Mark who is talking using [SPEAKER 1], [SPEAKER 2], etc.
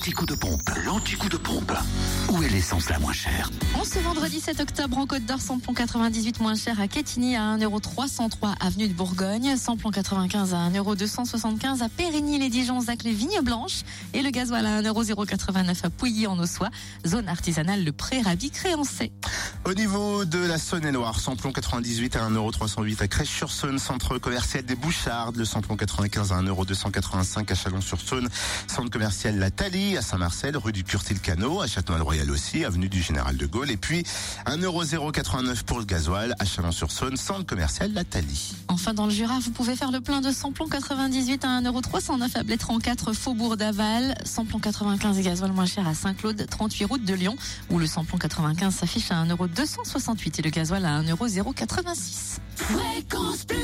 [SPEAKER 1] l'anti-coup de pompe. L'anti-coup de pompe. Où est l'essence la moins chère
[SPEAKER 2] En ce vendredi 7 octobre, en Côte d'Or, samplon 98 moins cher à Quetigny à 1,303 avenue de Bourgogne. Samplon 95 à 1,275 à Périgny-les-Dijon, Zac les Vignes Blanches. Et le gasoil à 1,089 à Pouilly en Ossois. Zone artisanale Le Pré, Rabi, Créancé.
[SPEAKER 3] Au niveau de la Saône-et-Loire, samplon 98 à 1,308€ à Crèche-sur-Saône, centre commercial des Bouchardes, le samplon 95 à 1,285€ à Chalon-sur-Saône, centre commercial La à Saint-Marcel, rue du Curtil-Cano, à Château-Royal aussi, avenue du Général de Gaulle, et puis 1,089€ pour le gasoil à Chalon-sur-Saône, centre commercial La.
[SPEAKER 2] Enfin, dans le Jura, vous pouvez faire le plein de samplon 98 à 1,309€ à Blétran 4, Faubourg d'Aval, samplon 95 et gasoil moins cher à Saint-Claude, 38 route de Lyon, où le samplon 95 s'affiche à 1,268€ et le gasoil à 1,086€.
[SPEAKER 1] Fréquence Plus